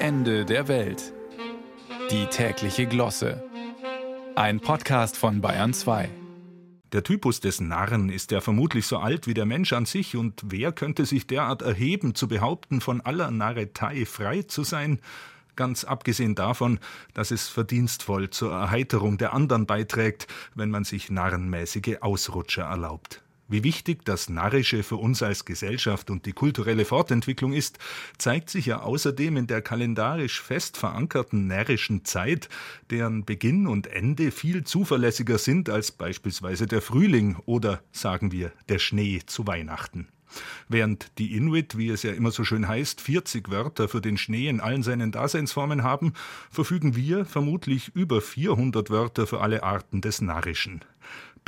Ende der Welt. Die tägliche Glosse. Ein Podcast von Bayern 2. Der Typus des Narren ist ja vermutlich so alt wie der Mensch an sich, und wer könnte sich derart erheben, zu behaupten, von aller Narretei frei zu sein? Ganz abgesehen davon, dass es verdienstvoll zur Erheiterung der anderen beiträgt, wenn man sich narrenmäßige Ausrutscher erlaubt. Wie wichtig das Narrische für uns als Gesellschaft und die kulturelle Fortentwicklung ist, zeigt sich ja außerdem in der kalendarisch fest verankerten närrischen Zeit, deren Beginn und Ende viel zuverlässiger sind als beispielsweise der Frühling oder, sagen wir, der Schnee zu Weihnachten. Während die Inuit, wie es ja immer so schön heißt, 40 Wörter für den Schnee in allen seinen Daseinsformen haben, verfügen wir vermutlich über 400 Wörter für alle Arten des Narrischen.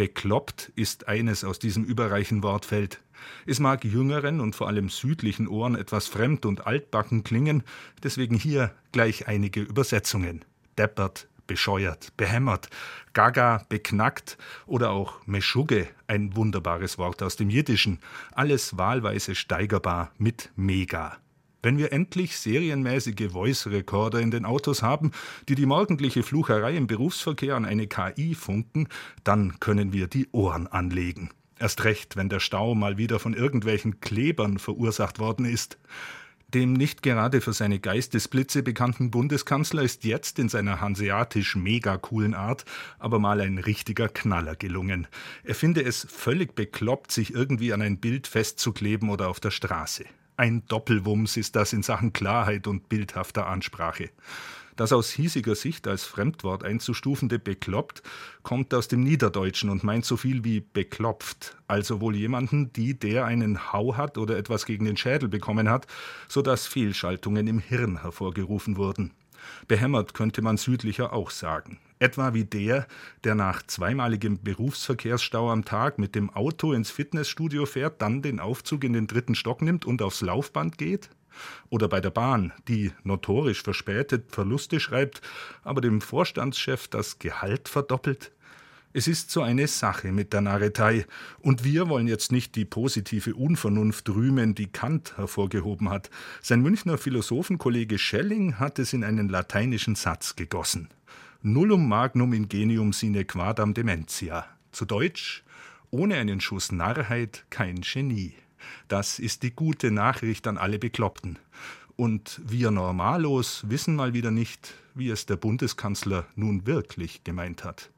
Bekloppt ist eines aus diesem überreichen Wortfeld. Es mag jüngeren und vor allem südlichen Ohren etwas fremd und altbacken klingen, deswegen hier gleich einige Übersetzungen. Deppert, bescheuert, behämmert, gaga, beknackt oder auch meschugge, ein wunderbares Wort aus dem Jiddischen, alles wahlweise steigerbar mit mega. Wenn wir endlich serienmäßige Voice-Recorder in den Autos haben, die die morgendliche Flucherei im Berufsverkehr an eine KI funken, dann können wir die Ohren anlegen. Erst recht, wenn der Stau mal wieder von irgendwelchen Klebern verursacht worden ist. Dem nicht gerade für seine Geistesblitze bekannten Bundeskanzler ist jetzt in seiner hanseatisch mega coolen Art aber mal ein richtiger Knaller gelungen. Er finde es völlig bekloppt, sich irgendwie an ein Bild festzukleben oder auf der Straße. Ein Doppelwumms ist das in Sachen Klarheit und bildhafter Ansprache. Das aus hiesiger Sicht als Fremdwort einzustufende bekloppt kommt aus dem Niederdeutschen und meint so viel wie beklopft, also wohl jemanden, die der einen Hau hat oder etwas gegen den Schädel bekommen hat, so dass Fehlschaltungen im Hirn hervorgerufen wurden. Behämmert könnte man südlicher auch sagen. Etwa wie der, der nach zweimaligem Berufsverkehrsstau am Tag mit dem Auto ins Fitnessstudio fährt, dann den Aufzug in den dritten Stock nimmt und aufs Laufband geht? Oder bei der Bahn, die notorisch verspätet Verluste schreibt, aber dem Vorstandschef das Gehalt verdoppelt? Es ist so eine Sache mit der Narretei, und wir wollen jetzt nicht die positive Unvernunft rühmen, die Kant hervorgehoben hat. Sein Münchner Philosophenkollege Schelling hat es in einen lateinischen Satz gegossen. Nullum magnum ingenium sine quadam dementia. Zu Deutsch, ohne einen Schuss Narrheit kein Genie. Das ist die gute Nachricht an alle Bekloppten. Und wir Normalos wissen mal wieder nicht, wie es der Bundeskanzler nun wirklich gemeint hat.